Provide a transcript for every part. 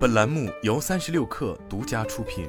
本栏目由三十六氪独家出品。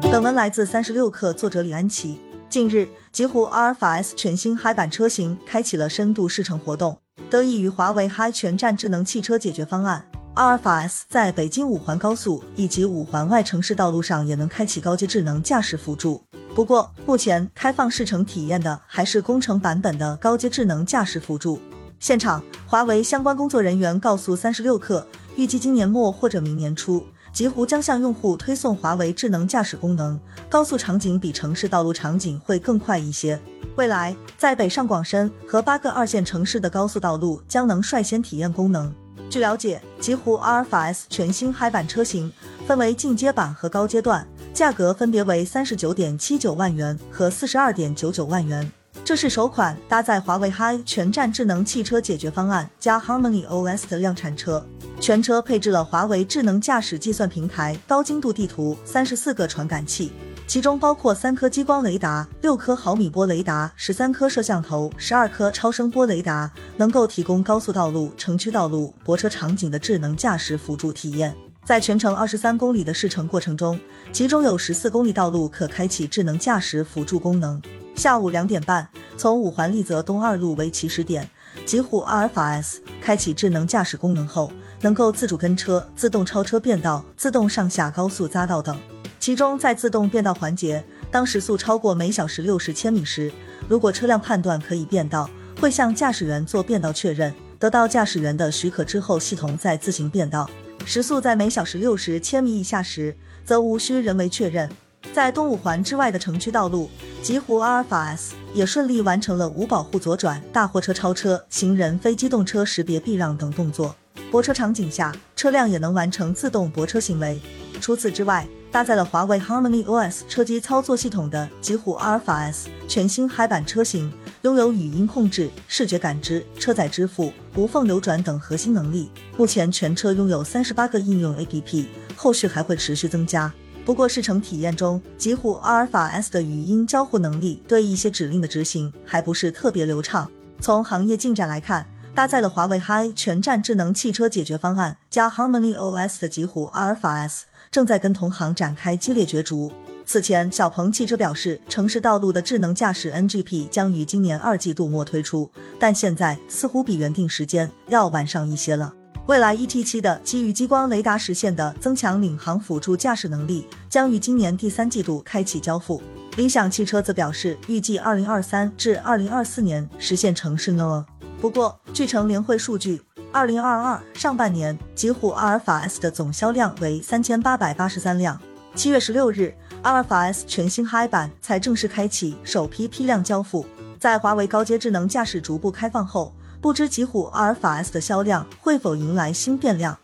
本文来自三十六氪，作者李安琪。近日，极狐阿尔法 S 全新嗨版车型开启了深度试乘活动。得益于华为嗨全站智能汽车解决方案，阿尔法 S 在北京五环高速以及五环外城市道路上也能开启高阶智能驾驶辅助。不过，目前开放试乘体验的还是工程版本的高阶智能驾驶辅助。现场，华为相关工作人员告诉三十六氪，预计今年末或者明年初，极狐将向用户推送华为智能驾驶功能，高速场景比城市道路场景会更快一些。未来，在北上广深和八个二线城市的高速道路将能率先体验功能。据了解，极狐阿尔法 S 全新嗨版车型分为进阶版和高阶段。价格分别为三十九点七九万元和四十二点九九万元。这是首款搭载华为 Hi 全站智能汽车解决方案加 Harmony OS 的量产车。全车配置了华为智能驾驶计算平台、高精度地图、三十四个传感器，其中包括三颗激光雷达、六颗毫米波雷达、十三颗摄像头、十二颗超声波雷达，能够提供高速道路、城区道路、泊车场景的智能驾驶辅助体验。在全程二十三公里的试乘过程中，其中有十四公里道路可开启智能驾驶辅助功能。下午两点半，从五环立泽东二路为起始点，极狐阿尔法 S 开启智能驾驶功能后，能够自主跟车、自动超车变道、自动上下高速匝道等。其中在自动变道环节，当时速超过每小时六十千米时，如果车辆判断可以变道，会向驾驶员做变道确认，得到驾驶员的许可之后，系统再自行变道。时速在每小时六十千米以下时，则无需人为确认。在东五环之外的城区道路，极狐阿尔法 S 也顺利完成了无保护左转、大货车超车、行人非机动车识别避让等动作。泊车场景下，车辆也能完成自动泊车行为。除此之外，搭载了华为 Harmony OS 车机操作系统的极狐阿尔法 S 全新嗨版车型。拥有语音控制、视觉感知、车载支付、无缝流转等核心能力。目前全车拥有三十八个应用 APP，后续还会持续增加。不过试乘体验中，极狐阿尔法 S 的语音交互能力对一些指令的执行还不是特别流畅。从行业进展来看，搭载了华为 Hi 全站智能汽车解决方案加 Harmony OS 的极狐阿尔法 S 正在跟同行展开激烈角逐。此前，小鹏汽车表示，城市道路的智能驾驶 NGP 将于今年二季度末推出，但现在似乎比原定时间要晚上一些了。蔚来 ET7 的基于激光雷达实现的增强领航辅助驾驶能力，将于今年第三季度开启交付。理想汽车则表示，预计二零二三至二零二四年实现城市 NO。不过，据成联会数据，二零二二上半年极狐阿尔法 S 的总销量为三千八百八十三辆。七月十六日。阿尔法 S 全新嗨版才正式开启首批批量交付，在华为高阶智能驾驶逐步开放后，不知极虎阿尔法 S 的销量会否迎来新变量？